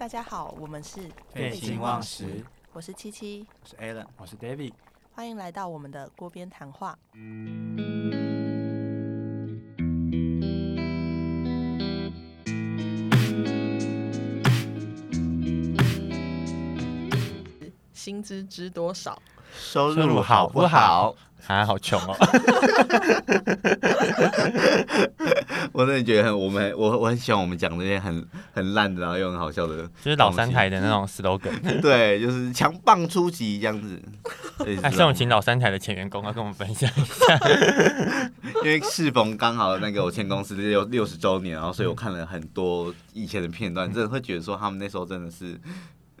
大家好，我们是废寝忘食，我是七七，我是 Alan，我是 David，欢迎来到我们的锅边谈话。薪资知多少？收入好不好？啊，好穷哦！我真的觉得很，我们我我很喜欢我们讲这些很很烂的，然后又很好笑的，就是老三台的那种 slogan。对，就是强棒出击这样子。还是我们请老三台的前员工要跟我们分享一下。因为适逢刚好那个我前公司六六十周年，然后所以我看了很多以前的片段，真的会觉得说他们那时候真的是。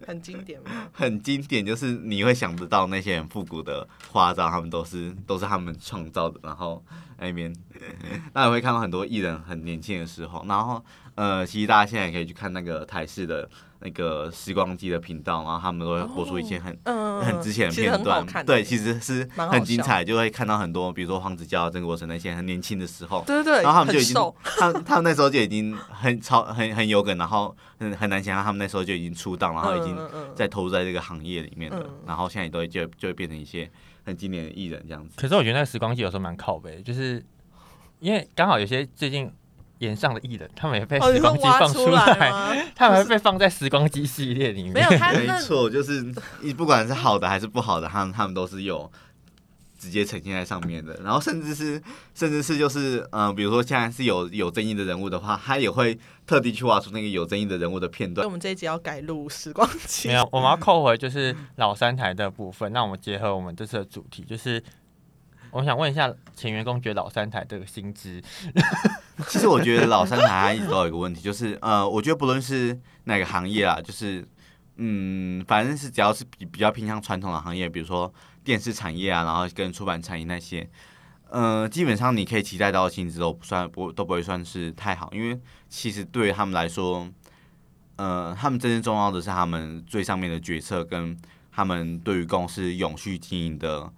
很经典吗？很经典，就是你会想得到那些很复古的花招，他们都是都是他们创造的。然后那边，那也会看到很多艺人很年轻的时候。然后呃，其实大家现在也可以去看那个台式的。那个时光机的频道，然后他们都会播出一些很很之前的片段，对，其实是很精彩，就会看到很多，比如说黄子佼、曾国成那些很年轻的时候，对对对，然后他们就已经，他他们那时候就已经很超很很有梗，然后很很难想象他们那时候就已经出道，然后已经在投入在这个行业里面了，然后现在都就就会变成一些很经典的艺人这样子。可是我觉得那个时光机有时候蛮靠背，就是因为刚好有些最近。演上的艺人，他们也被时光机放出来，他们还被放在时光机系列里面。没有，没错，就是你不管是好的还是不好的，他们他们都是有直接呈现在上面的。然后甚至是甚至是就是嗯，比如说现在是有有争议的人物的话，他也会特地去挖出那个有争议的人物的片段。我们这一集要改录时光机，没有，我们要扣回就是老三台的部分。那我们结合我们这次的主题，就是。我想问一下前员工，觉得老三台这个薪资，其实我觉得老三台一直都有一个问题，就是呃，我觉得不论是哪个行业啊，就是嗯，反正是只要是比比较偏向传统的行业，比如说电视产业啊，然后跟出版产业那些，呃，基本上你可以期待到的薪资都不算不都不会算是太好，因为其实对于他们来说，呃，他们真正重要的是他们最上面的决策跟他们对于公司永续经营的。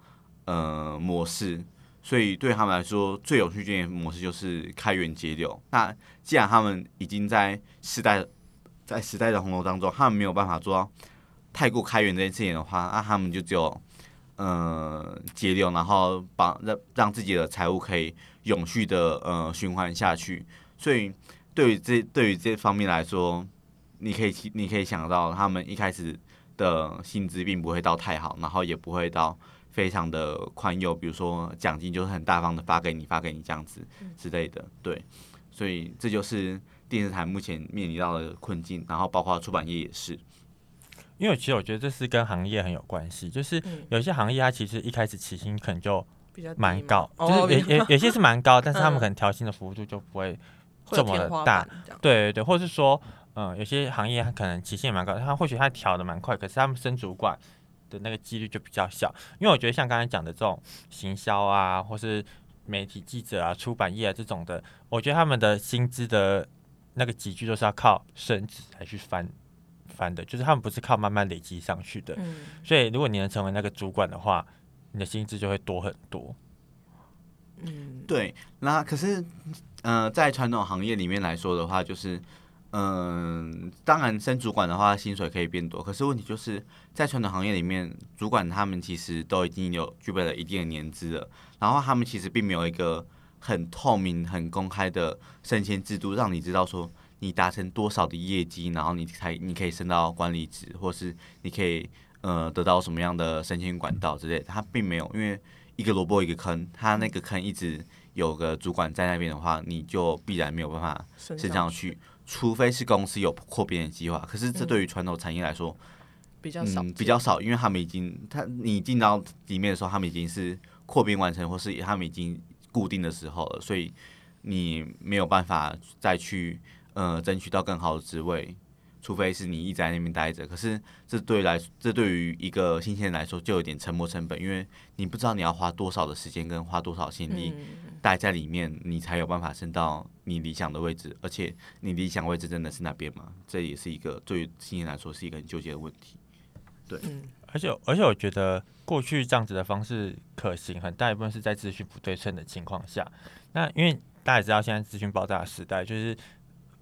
呃，模式，所以对他们来说，最有趣经营模式就是开源节流。那既然他们已经在时代在时代的洪流当中，他们没有办法做到太过开源这件事情的话，那他们就只有呃节流，然后把让让自己的财务可以永续的呃循环下去。所以对于这对于这方面来说，你可以你可以想到，他们一开始的薪资并不会到太好，然后也不会到。非常的宽宥，比如说奖金就是很大方的发给你，发给你这样子之类的，对，所以这就是电视台目前面临到的困境，然后包括出版业也是。因为其实我觉得这是跟行业很有关系，就是有些行业它其实一开始起薪可能就蛮高，就是有有有些是蛮高，但是他们可能调薪的幅度就不会这么的大，对对对，或者是说，嗯，有些行业它可能起薪也蛮高，它或许它调的蛮快，可是他们升主管。的那个几率就比较小，因为我觉得像刚才讲的这种行销啊，或是媒体记者啊、出版业啊这种的，我觉得他们的薪资的那个集聚都是要靠升职来去翻翻的，就是他们不是靠慢慢累积上去的。嗯，所以如果你能成为那个主管的话，你的薪资就会多很多。嗯，对。那可是，呃，在传统行业里面来说的话，就是。嗯，当然升主管的话，薪水可以变多。可是问题就是在传统行业里面，主管他们其实都已经有具备了一定的年资了，然后他们其实并没有一个很透明、很公开的升迁制度，让你知道说你达成多少的业绩，然后你才你可以升到管理职，或是你可以呃得到什么样的升迁管道之类的。他并没有，因为一个萝卜一个坑，他那个坑一直有个主管在那边的话，你就必然没有办法升上去。除非是公司有扩编的计划，可是这对于传统产业来说比较少，比较少，因为他们已经，他你进到里面的时候，他们已经是扩编完成，或是他们已经固定的时候了，所以你没有办法再去呃争取到更好的职位。除非是你一直在那边待着，可是这对来，这对于一个新鲜人来说就有点沉没成本，因为你不知道你要花多少的时间跟花多少心力待在里面，你才有办法升到你理想的位置，而且你理想位置真的是那边吗？这也是一个对于新人来说是一个很纠结的问题。对，而且而且我觉得过去这样子的方式可行，很大一部分是在资讯不对称的情况下。那因为大家也知道现在资讯爆炸的时代，就是。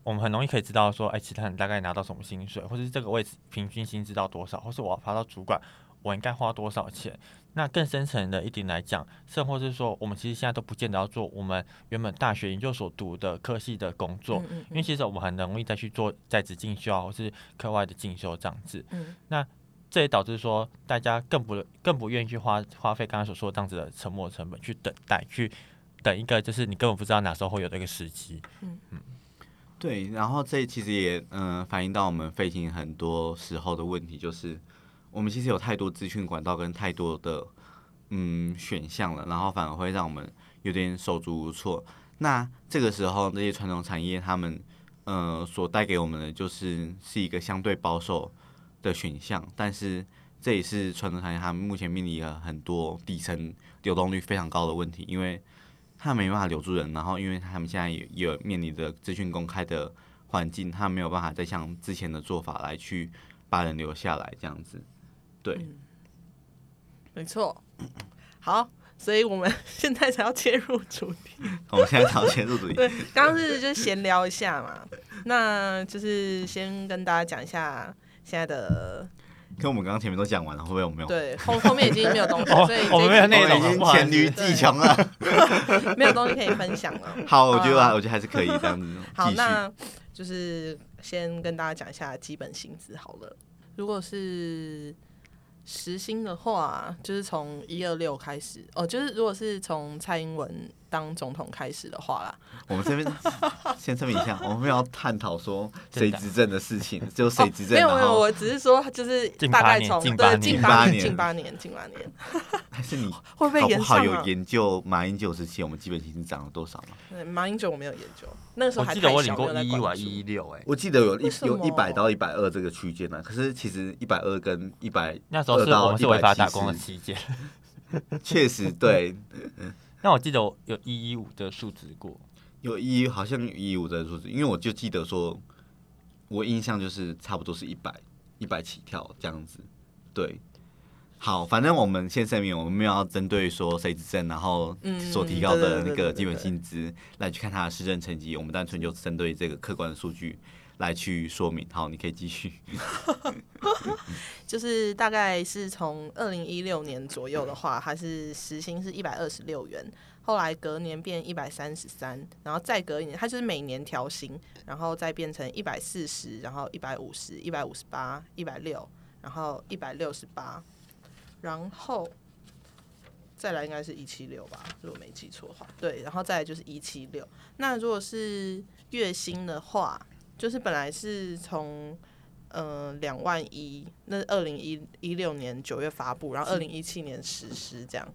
我们很容易可以知道说，哎，其他人大概拿到什么薪水，或者是这个位置平均薪资到多少，或是我要爬到主管，我应该花多少钱？那更深层的一点来讲，甚或是说，我们其实现在都不见得要做我们原本大学研究所读的科系的工作，因为其实我们很容易再去做在职进修啊或是课外的进修这样子。那这也导致说，大家更不更不愿意去花花费刚刚所说的这样子的沉没成本去等待，去等一个就是你根本不知道哪时候会有这个时机。嗯嗯，对。然后这其实也嗯反映到我们飞行很多时候的问题，就是我们其实有太多资讯管道跟太多的嗯选项了，然后反而会让我们有点手足无措。那这个时候，这些传统产业他们呃所带给我们的就是是一个相对保守。的选项，但是这也是传统产业他们目前面临了很多底层流动率非常高的问题，因为他没办法留住人，然后因为他们现在也有面临的资讯公开的环境，他没有办法再像之前的做法来去把人留下来这样子。对，没错。好，所以我们现在才要切入主题。我们现在才要切入主题。对，刚刚是就闲聊一下嘛，那就是先跟大家讲一下。现在的，跟我们刚刚前面都讲完了，会不会我们没有？对，后后面已经没有东西，所以我们没有内容，已经黔驴技穷了，没有东西可以分享了。好，我觉得我觉得还是可以这样子。好，那就是先跟大家讲一下基本薪资好了。如果是时薪的话，就是从一二六开始哦，就是如果是从蔡英文。当总统开始的话啦，我们这边 先声明一下，我们要探讨说谁执政的事情，就谁执政。没有没有，我只是说就是大概从对近八年近八年近八年，还是你 会不会不好有研究马英九时期我们基本薪资涨了多少吗？对，马英九我没有研究，那个时候还记得我领过一一万一一六哎，我记得有一有一百到一百二这个区间呢。可是其实一百二跟一百那时候是我们是违法打工的期间，确实对。那我记得有一一五的数值过，有一好像有一一五的数值，因为我就记得说，我印象就是差不多是一百一百起跳这样子。对，好，反正我们先声明，我们没有要针对说谁执政，然后所提高的那个基本薪资来去看他的施政成绩，我们单纯就针对这个客观的数据。来去说明，好，你可以继续。就是大概是从二零一六年左右的话，它是时薪是一百二十六元，后来隔年变一百三十三，然后再隔一年，它就是每年调薪，然后再变成一百四十，然后一百五十，一百五十八，一百六，然后一百六十八，然后再来应该是一七六吧，如果没记错的话，对，然后再来就是一七六。那如果是月薪的话，就是本来是从嗯两万一，那二零一一六年九月发布，然后二零一七年实施这样，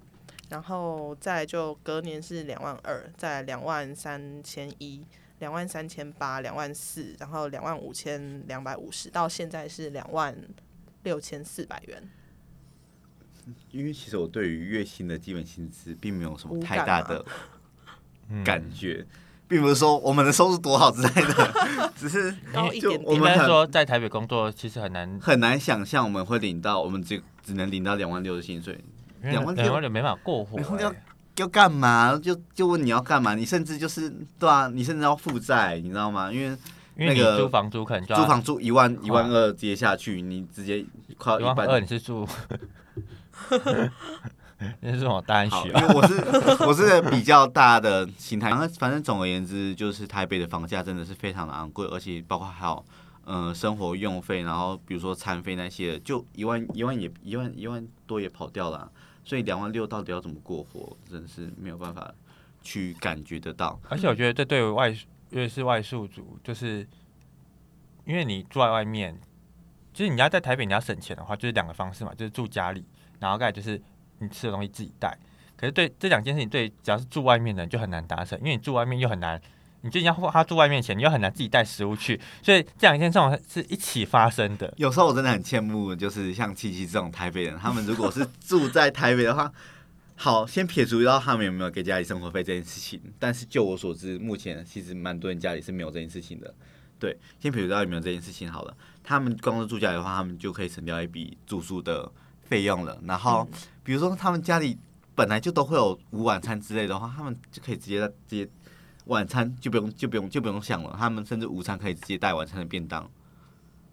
然后再就隔年是两万二，再两万三千一，两万三千八，两万四，然后两万五千两百五十，到现在是两万六千四百元。因为其实我对于月薪的基本薪资并没有什么太大的感觉。并不是说我们的收入多好之类的，只是就我们说在台北工作其实很难很难想象我们会领到我们只只能领到两万六的薪水，两万两万六没法过活，要要干嘛？就就问你要干嘛？你甚至就是对啊，你甚至要负债，你知道吗？因为那个租房租可能租房租一万一万二接下去，你直接快一万二，你是住。那是我大安学，因为我是我是比较大的心态。反正总而言之，就是台北的房价真的是非常的昂贵，而且包括还有嗯生活用费，然后比如说餐费那些，就一万一万也一万一万多也跑掉了。所以两万六到底要怎么过活，真的是没有办法去感觉得到。而且我觉得这对外因为是外宿族，就是因为你住在外面，就是你要在台北你要省钱的话，就是两个方式嘛，就是住家里，然后再就是。你吃的东西自己带，可是对这两件事情，对只要是住外面的人就很难达成，因为你住外面又很难，你就要花他住外面钱，你又很难自己带食物去，所以这两件状况是一起发生的。有时候我真的很羡慕，就是像七七这种台北人，他们如果是住在台北的话，好，先撇除掉他们有没有给家里生活费这件事情，但是就我所知，目前其实蛮多人家里是没有这件事情的。对，先撇除掉有没有这件事情好了，他们光是住家里的话，他们就可以省掉一笔住宿的。费用了，然后比如说他们家里本来就都会有午晚餐之类的话，他们就可以直接直接晚餐就不用就不用就不用想了，他们甚至午餐可以直接带晚餐的便当，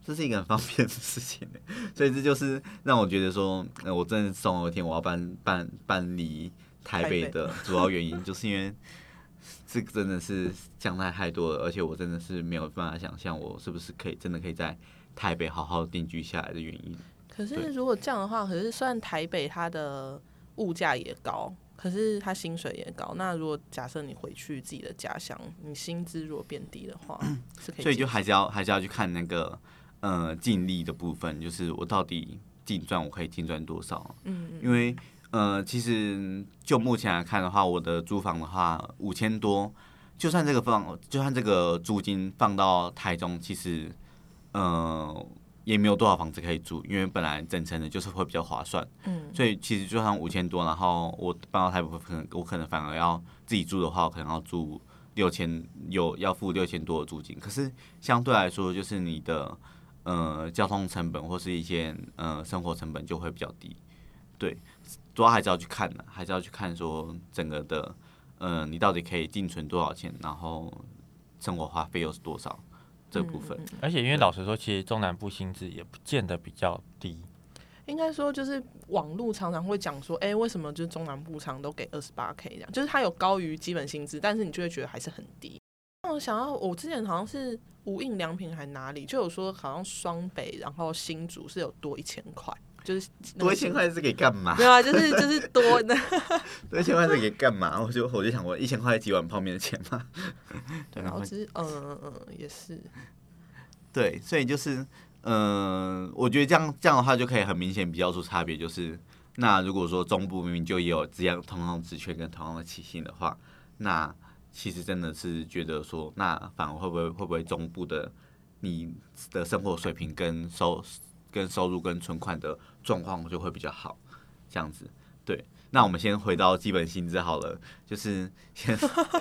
这是一个很方便的事情。所以这就是让我觉得说，呃，我真的总有一天我要搬搬搬离台北的主要原因，就是因为这个真的是降太太多了，而且我真的是没有办法想象我是不是可以真的可以在台北好好定居下来的原因。可是如果这样的话，可是虽然台北它的物价也高。可是它薪水也高，那如果假设你回去自己的家乡，你薪资如果变低的话，是可以。所以就还是要还是要去看那个呃净利的部分，就是我到底净赚我可以净赚多少？嗯嗯。因为呃，其实就目前来看的话，我的租房的话五千多，就算这个放，就算这个租金放到台中，其实呃。也没有多少房子可以住，因为本来整层的就是会比较划算，嗯，所以其实就算五千多，然后我搬到台北，可能我可能反而要自己住的话，可能要住六千，有要付六千多的租金。可是相对来说，就是你的呃交通成本或是一些呃生活成本就会比较低，对，主要还是要去看的，还是要去看说整个的呃你到底可以净存多少钱，然后生活花费又是多少。这部分，而且因为老实说，其实中南部薪资也不见得比较低。应该说，就是网络常常会讲说，哎，为什么就是中南部常都给二十八 K 这样？就是它有高于基本薪资，但是你就会觉得还是很低。那我想要，我之前好像是无印良品还哪里就有说，好像双北然后新竹是有多一千块，就是多一千块是给干嘛？没有啊，就是就是多 的多一千块是给干嘛？我就我就想过，一千块几碗泡面的钱嘛。对，然后其实嗯嗯嗯也是。对，所以就是，嗯，我觉得这样这样的话就可以很明显比较出差别。就是那如果说中部明明就也有这样同样的职缺跟同样的起薪的话，那其实真的是觉得说，那反而会不会会不会中部的你的生活水平跟收跟收入跟存款的状况就会比较好，这样子，对。那我们先回到基本薪资好了，就是先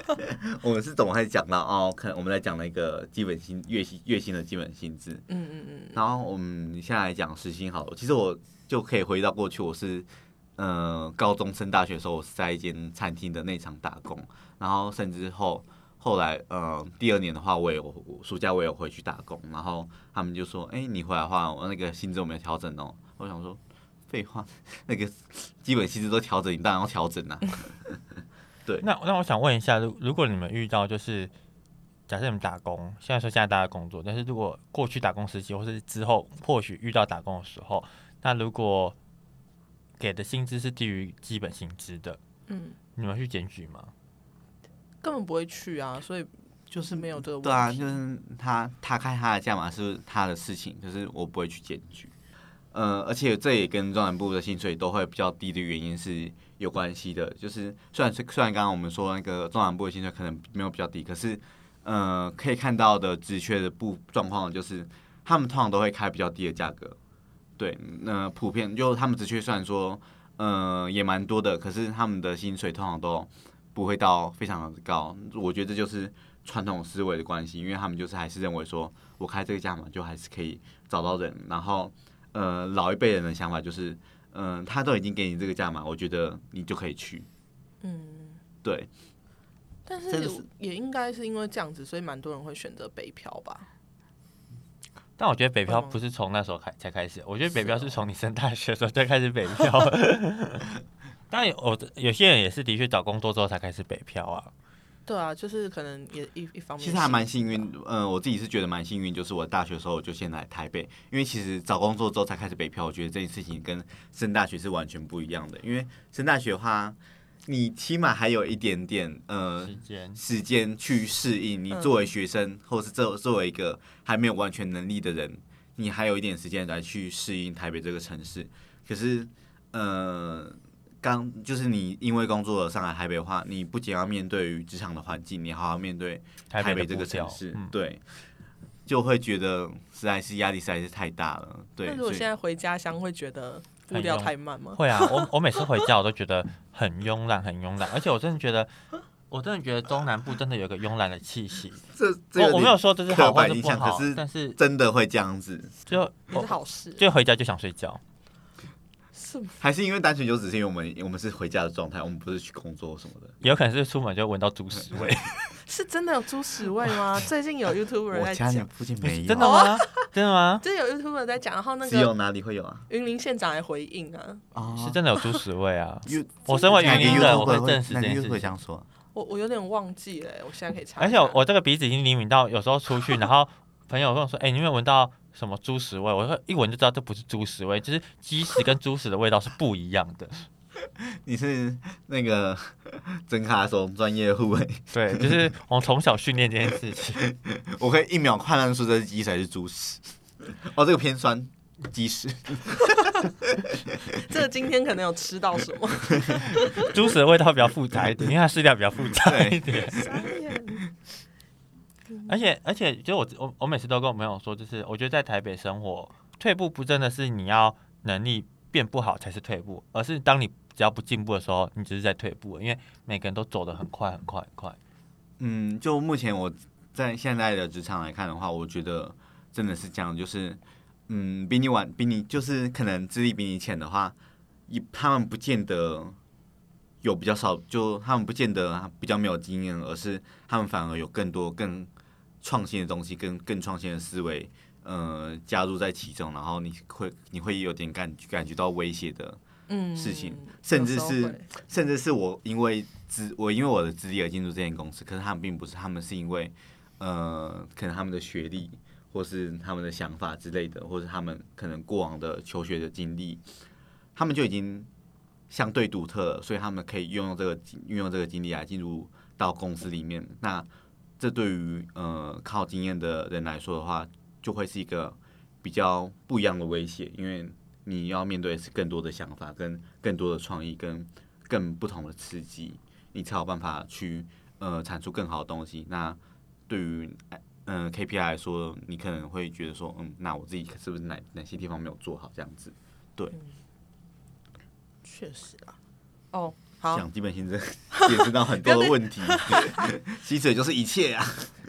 我们是怎么会讲到哦？可能我们来讲那个基本薪月薪月薪的基本薪资。嗯嗯嗯。然后我们现在来讲时薪好了。其实我就可以回到过去，我是呃高中升大学的时候，我是在一间餐厅的内场打工。然后甚至后后来呃第二年的话，我有暑假我有回去打工。然后他们就说：“哎，你回来的话，我那个薪资有没有调整哦。”我想说。废话，那个基本薪资都调整，你当然要调整啦。对，那那我想问一下，如如果你们遇到就是假设你们打工，现在说现在大家工作，但是如果过去打工时期或是之后或许遇到打工的时候，那如果给的薪资是低于基本薪资的，嗯，你们去检举吗？根本不会去啊，所以就是没有这个问题。对啊，就是他他开他的价码是他的事情，可是我不会去检举。呃，而且这也跟中南部的薪水都会比较低的原因是有关系的。就是虽然虽然刚刚我们说那个中南部的薪水可能没有比较低，可是呃，可以看到的职缺的不状况就是他们通常都会开比较低的价格。对，那普遍就他们职缺虽然说呃也蛮多的，可是他们的薪水通常都不会到非常的高。我觉得这就是传统思维的关系，因为他们就是还是认为说我开这个价嘛，就还是可以找到人，然后。呃，老一辈人的想法就是，嗯，他都已经给你这个价嘛，我觉得你就可以去。嗯，对。但是也应该是因为这样子，所以蛮多人会选择北漂吧。但我觉得北漂不是从那时候开才开始，我觉得北漂是从你升大学的时候就开始北漂。当然，我有些人也是的确找工作之后才开始北漂啊。对啊，就是可能也一一方面，其实还蛮幸运。嗯，我自己是觉得蛮幸运，就是我大学的时候就先来台北，因为其实找工作之后才开始北漂，我觉得这件事情跟升大学是完全不一样的。因为升大学的话，你起码还有一点点呃时间时间去适应。你作为学生，或是作作为一个还没有完全能力的人，你还有一点时间来去适应台北这个城市。可是，呃。刚就是你因为工作上海台北的话，你不仅要面对于职场的环境，你还要面对台北这个城市，对，就会觉得实在是压力实在是太大了。对，但是我现在回家乡，会觉得步调太慢吗？会啊，我我每次回家我都觉得很慵懒，很慵懒，而且我真的觉得，我真的觉得中南部真的有个慵懒的气息。这我我没有说这是好或者不好，但是真的会这样子，就是好事，就回家就想睡觉。还是因为单纯就只是因为我们我们是回家的状态，我们不是去工作什么的。有可能是出门就闻到猪屎味。是真的有猪屎味吗？最近有 YouTuber 在讲，附近没有。真的吗？真的吗？真的有 YouTuber 在讲，然后那个只有哪里会有啊？云林县长来回应啊，是真的有猪屎味啊！我身为云林人，我会证实这件事。会这样说？我我有点忘记了，我现在可以查。而且我这个鼻子已经灵敏到，有时候出去，然后朋友跟我说：“哎，你有没有闻到什么猪屎味？”我说：“一闻就知道这不是猪屎味，就是鸡屎跟猪屎的味道是不一样的。”你是那个 真卡松专业护卫，对，就是我从小训练这件事情，我可以一秒判断出这是鸡屎还是猪屎。哦，这个偏酸，鸡屎。这个今天可能有吃到什么？猪屎的味道比较复杂一点，因为它饲料比较复杂一点。而且而且，就我我我每次都跟我朋友说，就是我觉得在台北生活，退步不真的是你要能力变不好才是退步，而是当你。只要不进步的时候，你只是在退步，因为每个人都走得很快很快很快。嗯，就目前我在现在的职场来看的话，我觉得真的是这样，就是嗯，比你晚，比你就是可能资历比你浅的话，一他们不见得有比较少，就他们不见得比较没有经验，而是他们反而有更多更创新的东西，跟更创新的思维，呃，加入在其中，然后你会你会有点感感觉到威胁的。事情，甚至是，甚至是我因为资我因为我的资历而进入这间公司，可是他们并不是，他们是因为，呃，可能他们的学历，或是他们的想法之类的，或者他们可能过往的求学的经历，他们就已经相对独特了，所以他们可以运用这个运用这个经历来进入到公司里面。那这对于呃靠经验的人来说的话，就会是一个比较不一样的威胁，因为。你要面对是更多的想法，跟更多的创意，跟更不同的刺激，你才有办法去呃产出更好的东西。那对于嗯 KPI 来说，你可能会觉得说，嗯，那我自己是不是哪哪些地方没有做好这样子？对，确实啊，哦。讲基本薪资也知道很多的问题，薪水就是一切啊。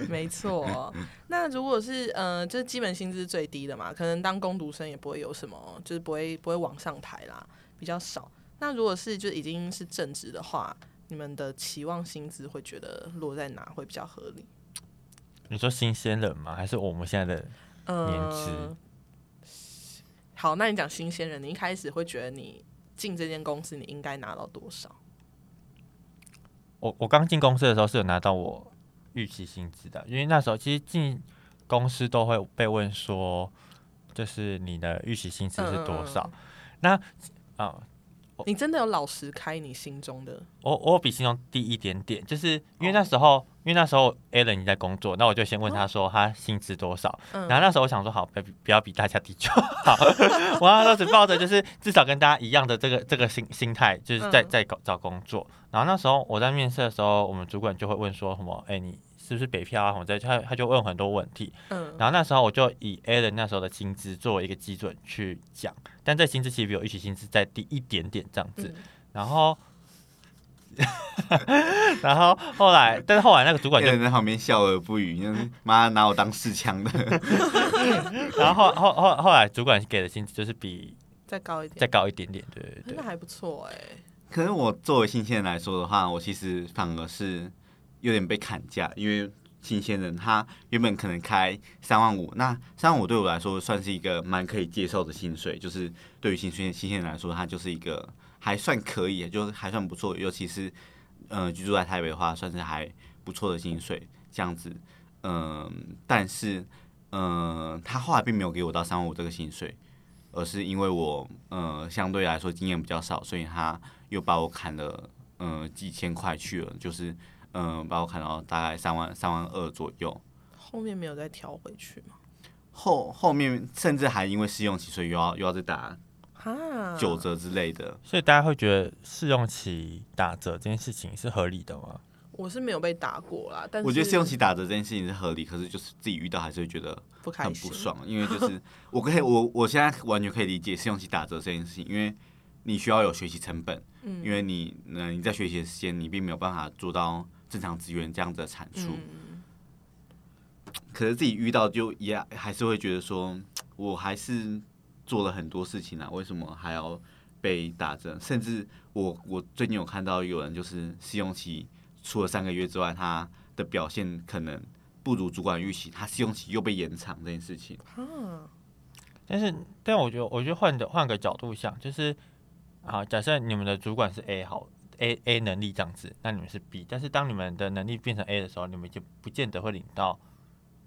没错，那如果是呃，就是基本薪资最低的嘛，可能当工读生也不会有什么，就是不会不会往上抬啦，比较少。那如果是就已经是正职的话，你们的期望薪资会觉得落在哪会比较合理？你说新鲜人吗？还是我们现在的年资？好，那你讲新鲜人，你一开始会觉得你进这间公司你应该拿到多少？我我刚进公司的时候是有拿到我预期薪资的，因为那时候其实进公司都会被问说，就是你的预期薪资是多少？那啊。你真的有老实开你心中的？我我比心中低一点点，就是因为那时候，因为那时候 a l a n 你在工作，那我就先问他说他薪资多少。然后那时候我想说，好，不不要比大家低就好。我那时候只抱着就是至少跟大家一样的这个这个心心态，就是在在找找工作。然后那时候我在面试的时候，我们主管就会问说什么，哎你。是不是北漂啊？或者他他就问很多问题，嗯，然后那时候我就以 a l a n 那时候的薪资作为一个基准去讲，但这薪资其实比我预期薪资再低一点点这样子，然后，然后后来，但是后来那个主管就在旁边笑而不语，妈拿我当试枪的，然后后后后来主管给的薪资就是比再高一点，再高一点点，对对对，那还不错哎。可是我作为新鲜人来说的话，我其实反而是。有点被砍价，因为新鲜人他原本可能开三万五，那三万五对我来说算是一个蛮可以接受的薪水，就是对于新鲜新鲜人来说，它就是一个还算可以，就还算不错，尤其是呃居住在台北的话，算是还不错的薪水这样子。嗯，但是嗯，他后来并没有给我到三万五这个薪水，而是因为我呃相对来说经验比较少，所以他又把我砍了嗯几千块去了，就是。嗯，把我砍到大概三万三万二左右，后面没有再调回去吗？后后面甚至还因为试用期，所以又要又要再打九折之类的。所以大家会觉得试用期打折这件事情是合理的吗？我是没有被打过啦，但我觉得试用期打折这件事情是合理，可是就是自己遇到还是会觉得很不爽，因为就是 我可以我我现在完全可以理解试用期打折这件事情，因为你需要有学习成本，嗯，因为你嗯你在学习的时间你并没有办法做到。正常资源这样子的产出，可是自己遇到就也还是会觉得说，我还是做了很多事情啊，为什么还要被打针，甚至我我最近有看到有人就是试用期除了三个月之外，他的表现可能不如主管预期，他试用期又被延长这件事情。啊，但是，但我觉得，我觉得换的换个角度想，就是好，假设你们的主管是 A 好 A A 能力这样子，那你们是 B，但是当你们的能力变成 A 的时候，你们就不见得会领到。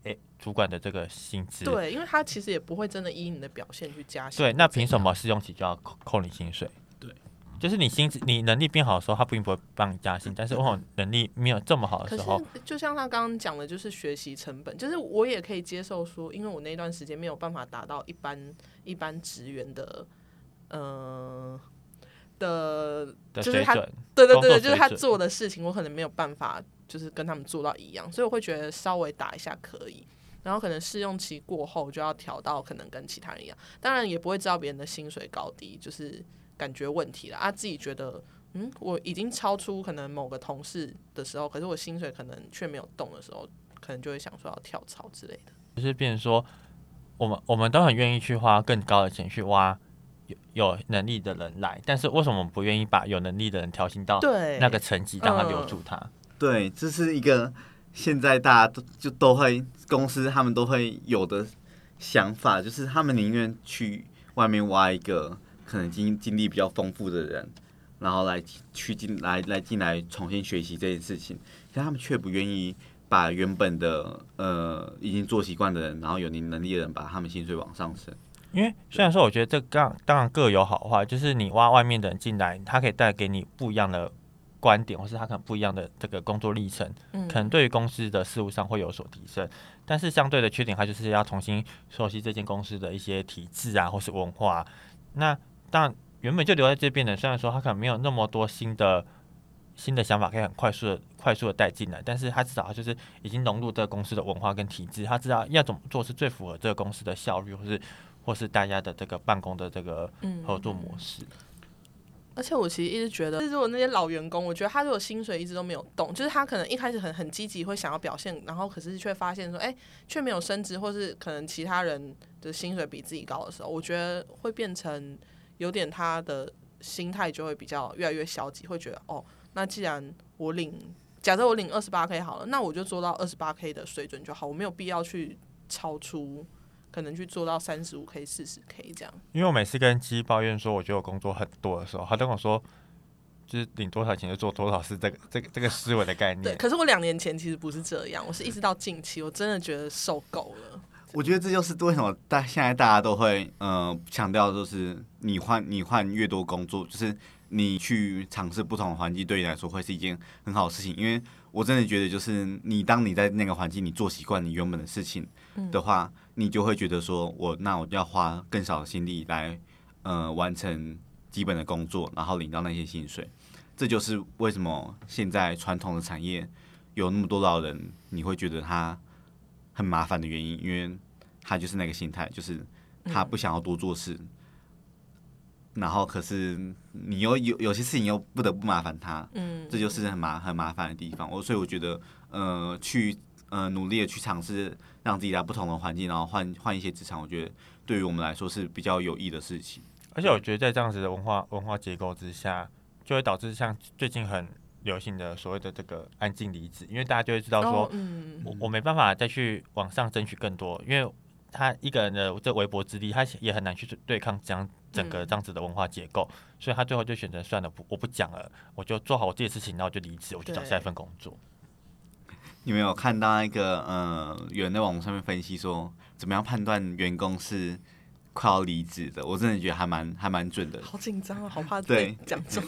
哎，主管的这个薪资，对，因为他其实也不会真的依你的表现去加薪。对，那凭什么试用期就要扣扣你薪水？对，就是你薪资你能力变好的时候，他并不会帮你加薪。但是往往能力没有这么好的时候，就像他刚刚讲的，就是学习成本，就是我也可以接受说，因为我那段时间没有办法达到一般一般职员的，呃的，就是他，对对对对，就是他做的事情，我可能没有办法。就是跟他们做到一样，所以我会觉得稍微打一下可以，然后可能试用期过后就要调到可能跟其他人一样，当然也不会知道别人的薪水高低，就是感觉问题了啊。自己觉得嗯，我已经超出可能某个同事的时候，可是我薪水可能却没有动的时候，可能就会想说要跳槽之类的。就是变成说，我们我们都很愿意去花更高的钱去挖有有能力的人来，但是为什么不愿意把有能力的人调薪到那个层级，让他留住他？对，这是一个现在大家都就都会公司他们都会有的想法，就是他们宁愿去外面挖一个可能经经历比较丰富的人，然后来去进来来进来重新学习这件事情，但他们却不愿意把原本的呃已经做习惯的人，然后有能能力的人，把他们薪水往上升。因为虽然说我觉得这当当然各有好坏，就是你挖外面的人进来，他可以带给你不一样的。观点，或是他可能不一样的这个工作历程，可能对于公司的事务上会有所提升，但是相对的缺点，他就是要重新熟悉这间公司的一些体制啊，或是文化。那当然原本就留在这边的，虽然说他可能没有那么多新的新的想法，可以很快速的快速的带进来，但是他至少他就是已经融入这个公司的文化跟体制，他知道要怎么做是最符合这个公司的效率，或是或是大家的这个办公的这个合作模式。而且我其实一直觉得，就是我那些老员工，我觉得他如果薪水一直都没有动，就是他可能一开始很很积极，会想要表现，然后可是却发现说，哎，却没有升职，或是可能其他人的薪水比自己高的时候，我觉得会变成有点他的心态就会比较越来越消极，会觉得哦，那既然我领，假设我领二十八 k 好了，那我就做到二十八 k 的水准就好，我没有必要去超出。可能去做到三十五 k、四十 k 这样。因为我每次跟鸡抱怨说，我觉得我工作很多的时候，他跟我说，就是领多少钱就做多少，是这个这个这个思维的概念。对，可是我两年前其实不是这样，我是一直到近期，我真的觉得受够了。我觉得这就是为什么大现在大家都会呃强调，就是你换你换越多工作，就是你去尝试不同的环境，对你来说会是一件很好的事情。因为我真的觉得，就是你当你在那个环境，你做习惯你原本的事情的话。你就会觉得说，我那我要花更少的心力来，呃，完成基本的工作，然后领到那些薪水。这就是为什么现在传统的产业有那么多老人，你会觉得他很麻烦的原因，因为他就是那个心态，就是他不想要多做事，然后可是你又有有些事情又不得不麻烦他，嗯，这就是很麻很麻烦的地方。我所以我觉得，呃，去。呃，努力的去尝试让自己在不同的环境，然后换换一些职场，我觉得对于我们来说是比较有益的事情。而且我觉得在这样子的文化文化结构之下，就会导致像最近很流行的所谓的这个安静离职，因为大家就会知道说，我我没办法再去往上争取更多，因为他一个人的这微薄之力，他也很难去对抗这样整个这样子的文化结构，所以他最后就选择算了，不我不讲了，我就做好我自己的事情，然后就离职，我就找下一份工作。你没有看到一个呃，有人在网络上面分析说，怎么样判断员工是快要离职的？我真的觉得还蛮还蛮准的。好紧张啊，好怕对讲中。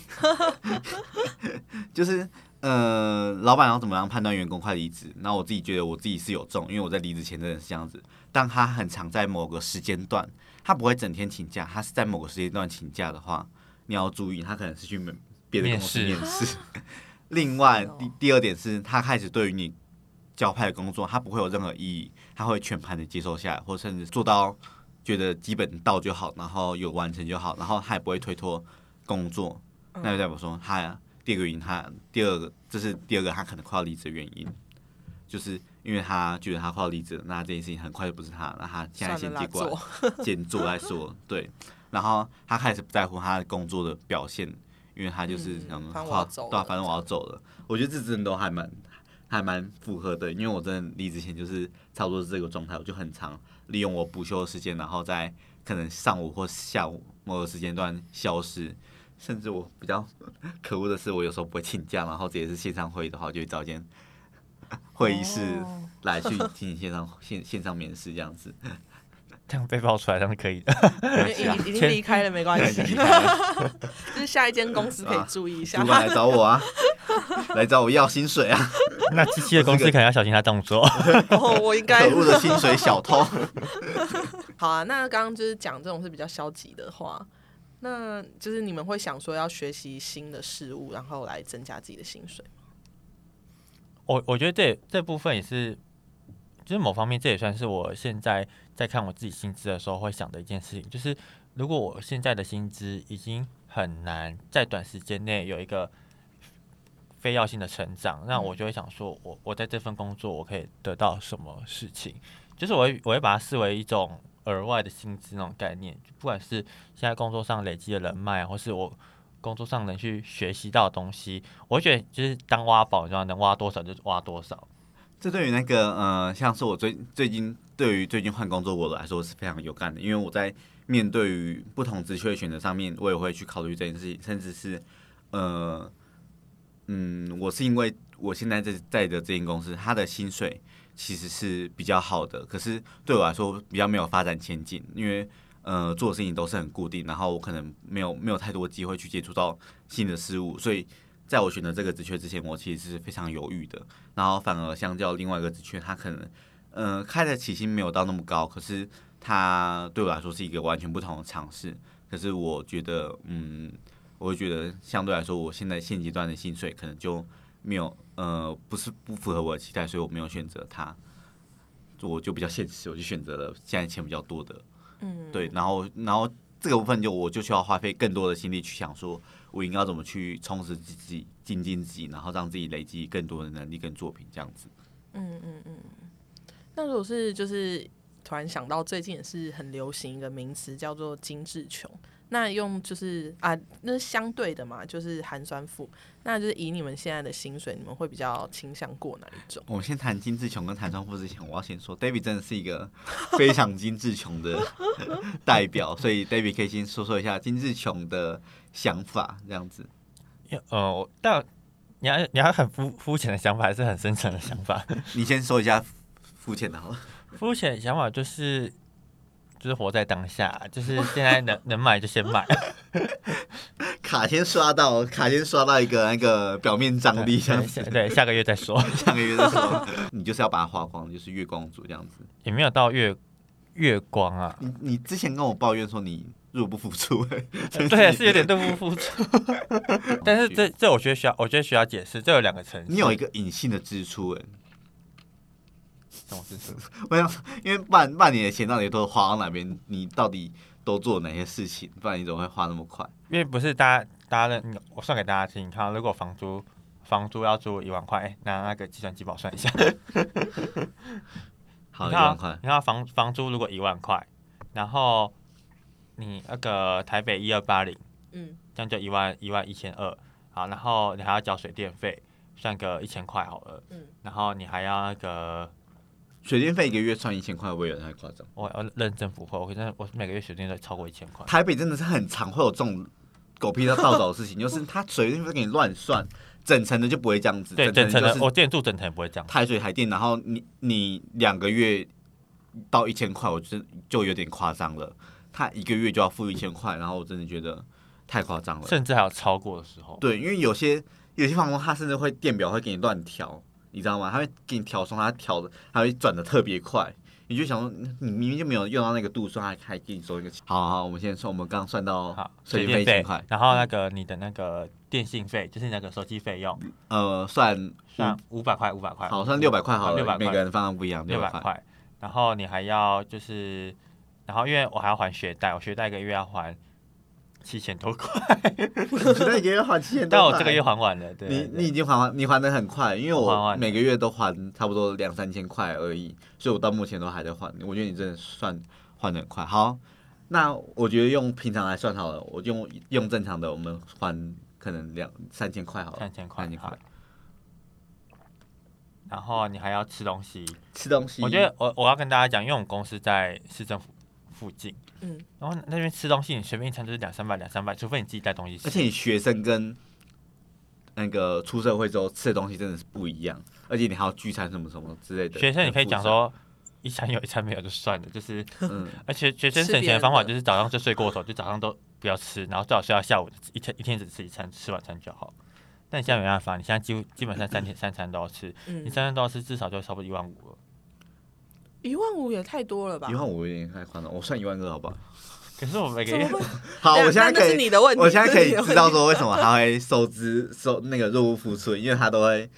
就是呃，老板要怎么样判断员工快离职？那我自己觉得我自己是有中，因为我在离职前真的是这样子。当他很常在某个时间段，他不会整天请假，他是在某个时间段请假的话，你要注意，他可能是去别的公司面试。另外，第第二点是他开始对于你。交派的工作，他不会有任何异议，他会全盘的接受下来，或甚至做到觉得基本到就好，然后有完成就好，然后他也不会推脱工作。那就代表说，他第二个原因，他第二个这是第二个他可能快要离职的原因，就是因为他觉得他快要离职，那这件事情很快就不是他，那他现在先接过来，先做再说。对，然后他开始不在乎他工作的表现，因为他就是想说，对，反正我要走了。我觉得这真的都还蛮还蛮符合的，因为我真的离职前就是差不多是这个状态，我就很长利用我补休的时间，然后在可能上午或下午某个时间段消失。甚至我比较 可恶的是，我有时候不会请假，然后这也是线上会议的话，就会找间会议室来去进行线上 线线上面试这样子。这样被爆出来，当然可以的。已经离开了没关系，就是下一间公司可以注意一下。主管来找我啊，来找我要薪水啊。那机器的公司可能要小心他动作。哦，我应该可恶的薪水小偷。好啊，那刚刚就是讲这种是比较消极的话。那就是你们会想说要学习新的事物，然后来增加自己的薪水吗？我我觉得这这部分也是，就是某方面这也算是我现在在看我自己薪资的时候会想的一件事情。就是如果我现在的薪资已经很难在短时间内有一个非要性的成长，那我就会想说，我我在这份工作我可以得到什么事情？就是我会我会把它视为一种。额外的薪资那种概念，不管是现在工作上累积的人脉，或是我工作上能去学习到的东西，我觉得就是当挖宝，你知道能挖多少就挖多少。这对于那个呃，像是我最最近对于最近换工作我来说是非常有感的，因为我在面对于不同职缺的选择上面，我也会去考虑这件事情，甚至是呃嗯，我是因为我现在在在的这间公司，它的薪水。其实是比较好的，可是对我来说比较没有发展前景，因为呃做的事情都是很固定，然后我可能没有没有太多机会去接触到新的事物，所以在我选择这个职缺之前，我其实是非常犹豫的。然后反而相较另外一个职缺，它可能呃开的起薪没有到那么高，可是它对我来说是一个完全不同的尝试。可是我觉得，嗯，我会觉得相对来说，我现在现阶段的薪水可能就。没有，呃，不是不符合我的期待，所以我没有选择它。我就比较现实，我就选择了现在钱比较多的，嗯，对。然后，然后这个部分就我就需要花费更多的心力去想，说我应该怎么去充实自己、精进自己，然后让自己累积更多的能力跟作品，这样子。嗯嗯嗯。那如果是就是突然想到，最近也是很流行一个名词，叫做“精致穷”。那用就是啊，那是相对的嘛，就是寒酸富。那就是以你们现在的薪水，你们会比较倾向过哪一种？我们先谈精致穷跟寒酸富之前，我要先说，David 真的是一个非常精致穷的 代表，所以 David 可以先说说一下精致穷的想法，这样子。呃，但你要你要很肤肤浅的想法，还是很深层的想法？你先说一下肤浅的好了。肤浅的想法就是。就是活在当下，就是现在能能买就先买。卡先刷到，卡先刷到一个那个表面张力，下对 下个月再说，下个月再说。你就是要把它花光，就是月光族这样子。也没有到月月光啊。你你之前跟我抱怨说你入不敷出，对，是有点入不敷出。但是这这我觉得需要，我觉得需要解释，这有两个层次。你有一个隐性的支出，哎。我想，因为半半年的钱到底都花到哪边？你到底都做哪些事情？不然你怎么会花那么快？因为不是大家，大家的，我算给大家听。你看，如果房租房租要租一万块，拿那个计算机帮我算一下。好，一万块。你看房房租如果一万块，然后你那个台北一二八零，嗯，这样就一万一万一千二。好，然后你还要交水电费，算个一千块好了。嗯，然后你还要那个。水电费一个月算一千块，我有太夸张。我要认真不会，我真的我每个月水电费超过一千块。台北真的是很常会有这种狗屁到倒找的事情，就是他水电费给你乱算，整层的就不会这样子。对，整层的我建筑整层也不会这样。台水台电，然后你你两个月到一千块，我觉得就有点夸张了。他一个月就要付一千块，然后我真的觉得太夸张了。甚至还有超过的时候。对，因为有些有些房东他甚至会电表会给你乱调。你知道吗？他会给你调松，他调的，他会转的特别快。你就想说，你明明就没有用到那个度数，他还给你收一个钱。好好，我们现在算，我们刚算到好水电费，然后那个你的那个电信费，就是那个手机费用，呃，算算五百块，五百块，好，算六百块好了，六百每个人方案不一样，六百块。然后你还要就是，然后因为我还要还学贷，我学贷一个月要还。七千多块，我觉得一个月还七千多，但我这个月还完了。对，你你已经还完，你还的很快，因为我每个月都还差不多两三千块而已，所以我到目前都还在还。我觉得你真的算还的很快。好，那我觉得用平常来算好了，我用用正常的，我们还可能两三千块好了，三千块，三千块。然后你还要吃东西，吃东西。我觉得我我要跟大家讲，因为我们公司在市政府附近，嗯，然后那边吃东西，你随便一餐就是两三百，两三百，除非你自己带东西吃。而且你学生跟那个出社会之后吃的东西真的是不一样，而且你还要聚餐什么什么之类的。学生你可以讲说一餐有一餐没有就算了，就是，嗯，而且学生省钱的方法就是早上就睡过头，就早上都不要吃，然后最好睡到下午一天一天只吃一餐，吃晚餐就好。但你现在没办法，你现在几乎基本上三天三餐都要吃，你三餐都要吃，至少就差不多一万五了。一万五也太多了吧？一万五有点太夸张，我算一万二好不好？可是我每个月 好，我现在可以，我现在可以知道说为什么他会收支收那个入不敷出，因为他都会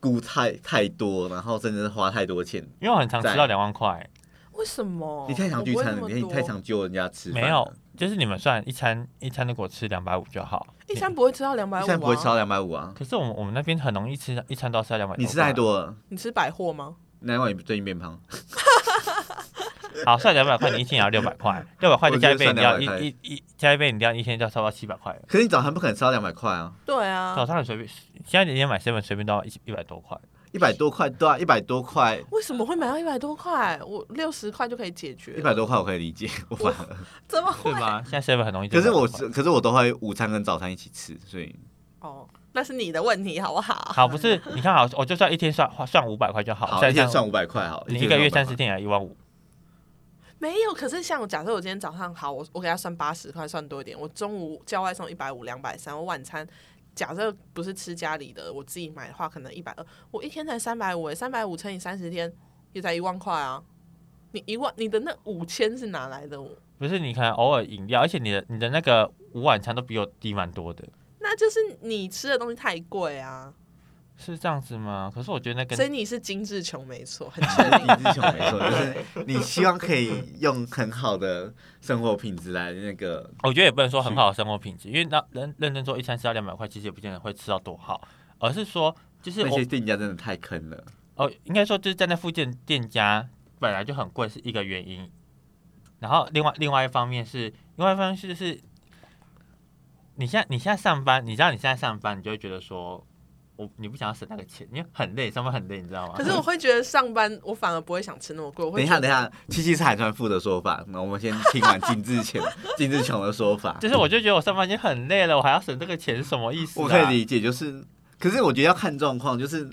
估太太多，然后甚至是花太多钱。因为我很常吃到两万块。为什么？你太常聚餐，你太常揪人家吃。没有，就是你们算一餐一餐如果吃两百五就好。一餐不会吃到两百五，一餐不会吃到两百五啊。可是我们我们那边很容易吃一餐都要吃到两百。你吃太多了。你吃百货吗？难怪你最近变胖。好，算两百块，你一天也要六百块，六百块就加一杯饮料，一一一加一杯饮料，一天就要差不多七百块。可是你早餐不可能吃到两百块啊。对啊。早餐很随便，现在你天买 seven 随便都要一一百多块。一百多块对啊，一百多块。为什么会买到一百多块？我六十块就可以解决。一百多块我可以理解，我反而怎么会吗？现在 seven 很容易。可是我可是我都会午餐跟早餐一起吃，所以哦，那是你的问题好不好？好，不是 你看好，我就算一天算算五百块就好，好一天算五百块好，你一个月三十天也一万五。没有，可是像我假设我今天早上好，我我给他算八十块，算多一点。我中午叫外送一百五，两百三，我晚餐。假设不是吃家里的，我自己买的话，可能一百二。我一天才三百五，哎，三百五乘以三十天，也才一万块啊！你一万，你的那五千是哪来的？不是，你看偶尔饮料，而且你的你的那个午晚餐都比我低蛮多的。那就是你吃的东西太贵啊。是这样子吗？可是我觉得那个，所以你是精致穷没错，很 精致穷没错，就是你希望可以用很好的生活品质来那个。我觉得也不能说很好的生活品质，因为那认认真说一餐吃到两百块，其实也不见得会吃到多好，而是说就是那些店家真的太坑了。哦，应该说就是在那附近店家本来就很贵是一个原因，然后另外另外一方面是另外一方面是是，你现在你现在上班，你知道你现在上班，你就会觉得说。我你不想要省那个钱，因为很累，上班很累，你知道吗？可是我会觉得上班，我反而不会想吃那么贵。等一下，等一下，七七是海川富的说法，那我们先听完金志强、金志强的说法。就是我就觉得我上班已经很累了，我还要省这个钱，什么意思？我可以理解，就是，可是我觉得要看状况，就是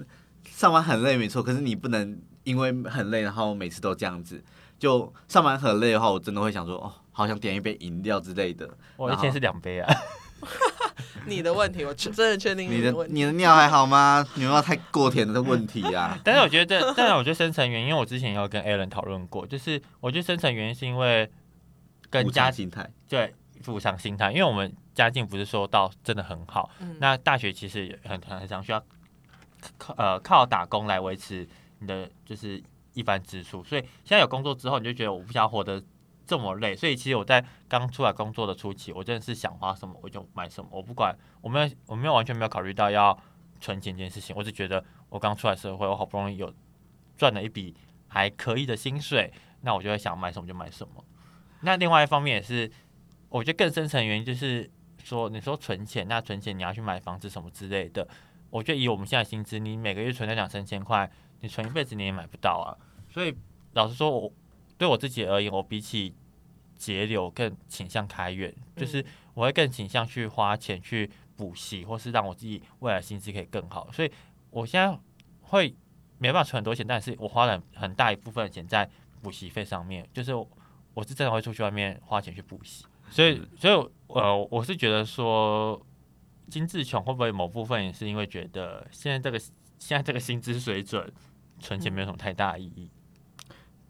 上班很累没错，可是你不能因为很累，然后每次都这样子。就上班很累的话，我真的会想说，哦，好想点一杯饮料之类的。我一天是两杯啊。你的问题，我真的确定你的你的尿还好吗？有没有太过甜的问题呀？但是我觉得，但是我觉得深层原因，因为我之前也有跟 Alan 讨论过，就是我觉得深层原因是因为跟家心态对补偿心态，因为我们家境不是说到真的很好，那大学其实很很常需要靠呃靠打工来维持你的就是一般支出，所以现在有工作之后，你就觉得我不想活得。这么累，所以其实我在刚出来工作的初期，我真的是想花什么我就买什么，我不管，我没有，我没有完全没有考虑到要存钱这件事情。我只觉得我刚出来社会，我好不容易有赚了一笔还可以的薪水，那我就会想买什么就买什么。那另外一方面也是，我觉得更深层原因就是说，你说存钱，那存钱你要去买房子什么之类的，我觉得以我们现在薪资，你每个月存那两三千块，你存一辈子你也买不到啊。所以老实说，我。对我自己而言，我比起节流更倾向开源，就是我会更倾向去花钱去补习，或是让我自己未来薪资可以更好。所以我现在会没办法存很多钱，但是我花了很大一部分的钱在补习费上面，就是我是真的会出去外面花钱去补习。所以，所以呃，我是觉得说，金志穷会不会某部分也是因为觉得现在这个现在这个薪资水准，存钱没有什么太大意义。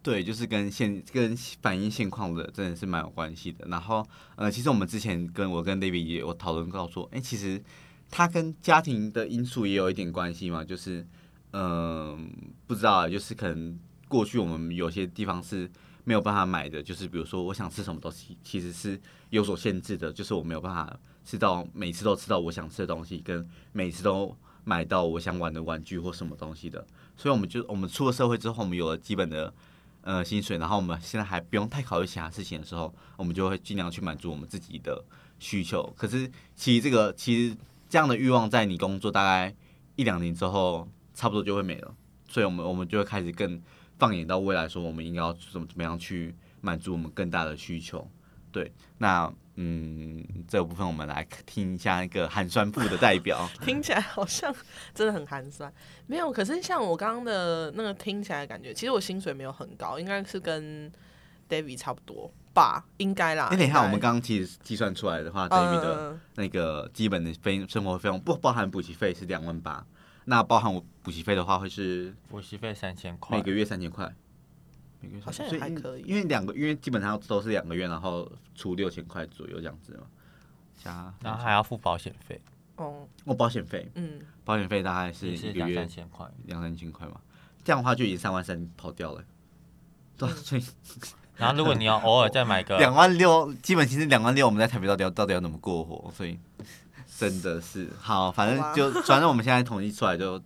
对，就是跟现跟反映现况的真的是蛮有关系的。然后，呃，其实我们之前跟我跟 David 也有讨论到说，哎，其实他跟家庭的因素也有一点关系嘛。就是，嗯，不知道，就是可能过去我们有些地方是没有办法买的，就是比如说我想吃什么东西，其实是有所限制的，就是我没有办法吃到每次都吃到我想吃的东西，跟每次都买到我想玩的玩具或什么东西的。所以，我们就我们出了社会之后，我们有了基本的。呃薪水，然后我们现在还不用太考虑其他事情的时候，我们就会尽量去满足我们自己的需求。可是其实这个其实这样的欲望，在你工作大概一两年之后，差不多就会没了。所以我们我们就会开始更放眼到未来，说我们应该要怎么怎么样去满足我们更大的需求。对，那嗯，这个部分我们来听一下一个寒酸部的代表，听起来好像真的很寒酸。没有，可是像我刚刚的那个听起来感觉，其实我薪水没有很高，应该是跟 David 差不多吧，应该啦。哎，等一下，我们刚刚其实计算出来的话，David 的那个基本的费生活费用不包含补习费是两万八，那包含我补习费的话会是补习费三千块，每个月三千块。好像也还可以，因为两个，因为基本上都是两个月，然后出六千块左右这样子嘛，加，然后还要付保险费，哦，哦，保险费，嗯，保险费大概是一个月两三千块，两三千块嘛，这样的话就已经三万三跑掉了，对，所以，然后如果你要偶尔再买个 两万六，基本其实两万六，我们在台北到底要到底要怎么过活？所以真的是好，反正就反正我们现在统计出来就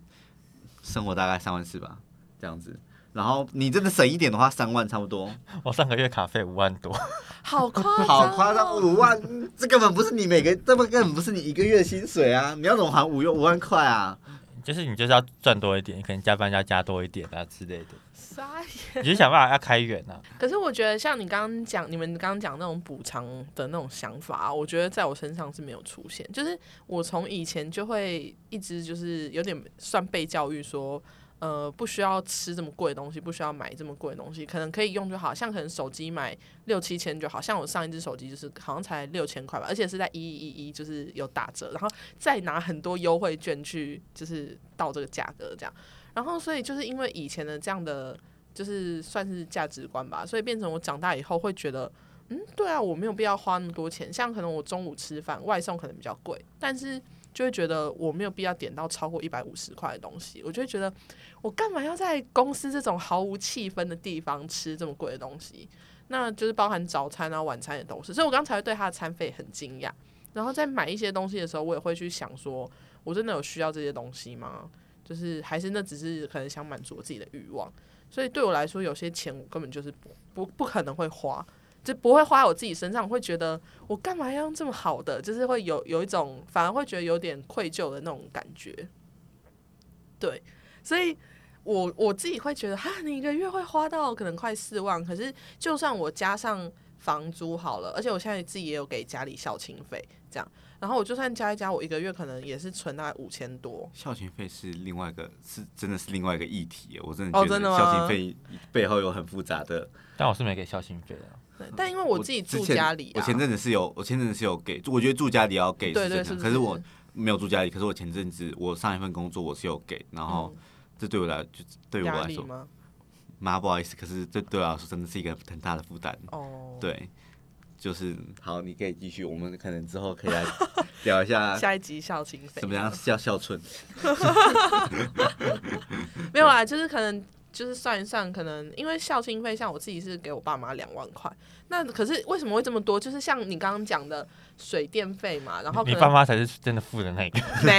生活大概三万四吧，这样子。然后你真的省一点的话，三万差不多。我上个月卡费五万多，好夸张，好夸张，五万，这根本不是你每个，这根本不是你一个月薪水啊！你要怎么还五月五万块啊？就是你就是要赚多一点，可能加班要加多一点啊之类的。傻眼，你就想办法要开源啊。可是我觉得像你刚刚讲，你们刚刚讲那种补偿的那种想法，我觉得在我身上是没有出现。就是我从以前就会一直就是有点算被教育说。呃，不需要吃这么贵的东西，不需要买这么贵的东西，可能可以用就好。像可能手机买六七千就好，像我上一只手机就是好像才六千块吧，而且是在一一一一就是有打折，然后再拿很多优惠券去就是到这个价格这样。然后所以就是因为以前的这样的就是算是价值观吧，所以变成我长大以后会觉得，嗯，对啊，我没有必要花那么多钱。像可能我中午吃饭外送可能比较贵，但是。就会觉得我没有必要点到超过一百五十块的东西，我就会觉得我干嘛要在公司这种毫无气氛的地方吃这么贵的东西？那就是包含早餐啊、晚餐也都是。所以我刚才对他的餐费很惊讶。然后在买一些东西的时候，我也会去想说，我真的有需要这些东西吗？就是还是那只是可能想满足我自己的欲望。所以对我来说，有些钱我根本就是不不不可能会花。就不会花在我自己身上，会觉得我干嘛要用这么好的，就是会有有一种反而会觉得有点愧疚的那种感觉。对，所以我我自己会觉得，哈，你一个月会花到可能快四万，可是就算我加上房租好了，而且我现在自己也有给家里孝亲费，这样，然后我就算加一加，我一个月可能也是存大概五千多。孝亲费是另外一个，是真的是另外一个议题，我真的觉得孝亲费背后有很复杂的。但我是没给孝亲费的。但因为我自己住家里，我前阵子是有，我前阵子是有给，我觉得住家里要给，对对是。可是我没有住家里，可是我前阵子我上一份工作我是有给，然后这对我来就对我来说，妈不好意思，可是这对我来说真的是一个很大的负担。哦，对，就是好，你可以继续，我们可能之后可以来聊一下 下一集孝亲费怎么样孝孝顺。没有啊，就是可能。就是算一算，可能因为校庆费，像我自己是给我爸妈两万块，那可是为什么会这么多？就是像你刚刚讲的水电费嘛，然后你爸妈才是真的付的那个，没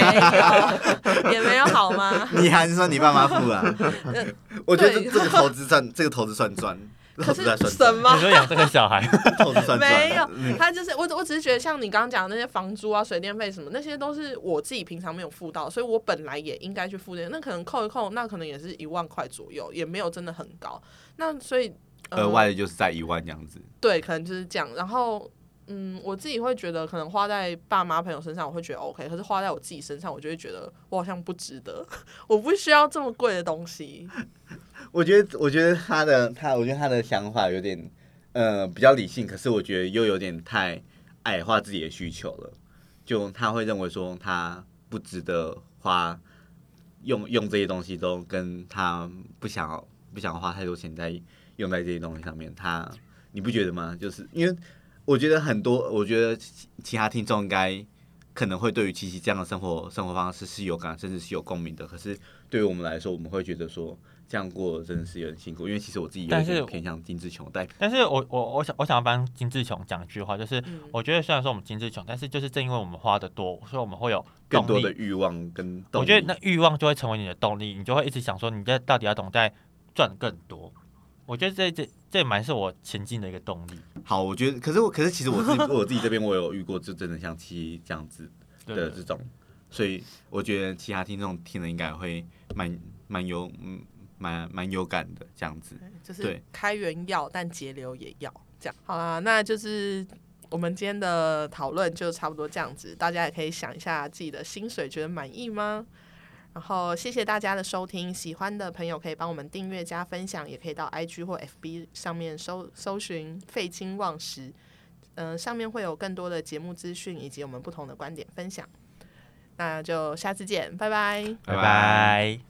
有，也没有好吗？你还是说你爸妈付啊？我觉得这个投资赚，这个投资算赚。可是什么？你说养这个小孩，没有，他就是我，我只是觉得像你刚刚讲的那些房租啊、水电费什么，那些都是我自己平常没有付到，所以我本来也应该去付的。那可能扣一扣，那可能也是一万块左右，也没有真的很高。那所以额外的就是在一万这样子。对，可能就是这样。然后，嗯，我自己会觉得，可能花在爸妈朋友身上，我会觉得 OK。可是花在我自己身上，我就会觉得我好像不值得，我不需要这么贵的东西。我觉得，我觉得他的他，我觉得他的想法有点，呃，比较理性，可是我觉得又有点太矮化自己的需求了。就他会认为说，他不值得花用用这些东西，都跟他不想不想花太多钱在用在这些东西上面。他你不觉得吗？就是因为我觉得很多，我觉得其他听众应该可能会对于七七这样的生活生活方式是有感，甚至是有共鸣的。可是对于我们来说，我们会觉得说。这样过真的是有点辛苦，因为其实我自己也是偏向金志琼代表。但是我我我想我想要帮金志琼讲一句话，就是我觉得虽然说我们金志琼，但是就是正因为我们花的多，所以我们会有更多的欲望跟。我觉得那欲望就会成为你的动力，你就会一直想说，你在到底要懂在赚更多。我觉得这这这蛮是我前进的一个动力。好，我觉得，可是我可是其实我自己我自己这边我有遇过，就真的像七这样子的这种，所以我觉得其他听众听了应该会蛮蛮有嗯蛮蛮有感的这样子。就是开源要，但节流也要。这样好啦，那就是我们今天的讨论就差不多这样子，大家也可以想一下自己的薪水，觉得满意吗？然后谢谢大家的收听，喜欢的朋友可以帮我们订阅加分享，也可以到 IG 或 FB 上面搜搜寻“废寝忘食”，嗯，上面会有更多的节目资讯以及我们不同的观点分享。那就下次见，拜拜，拜拜。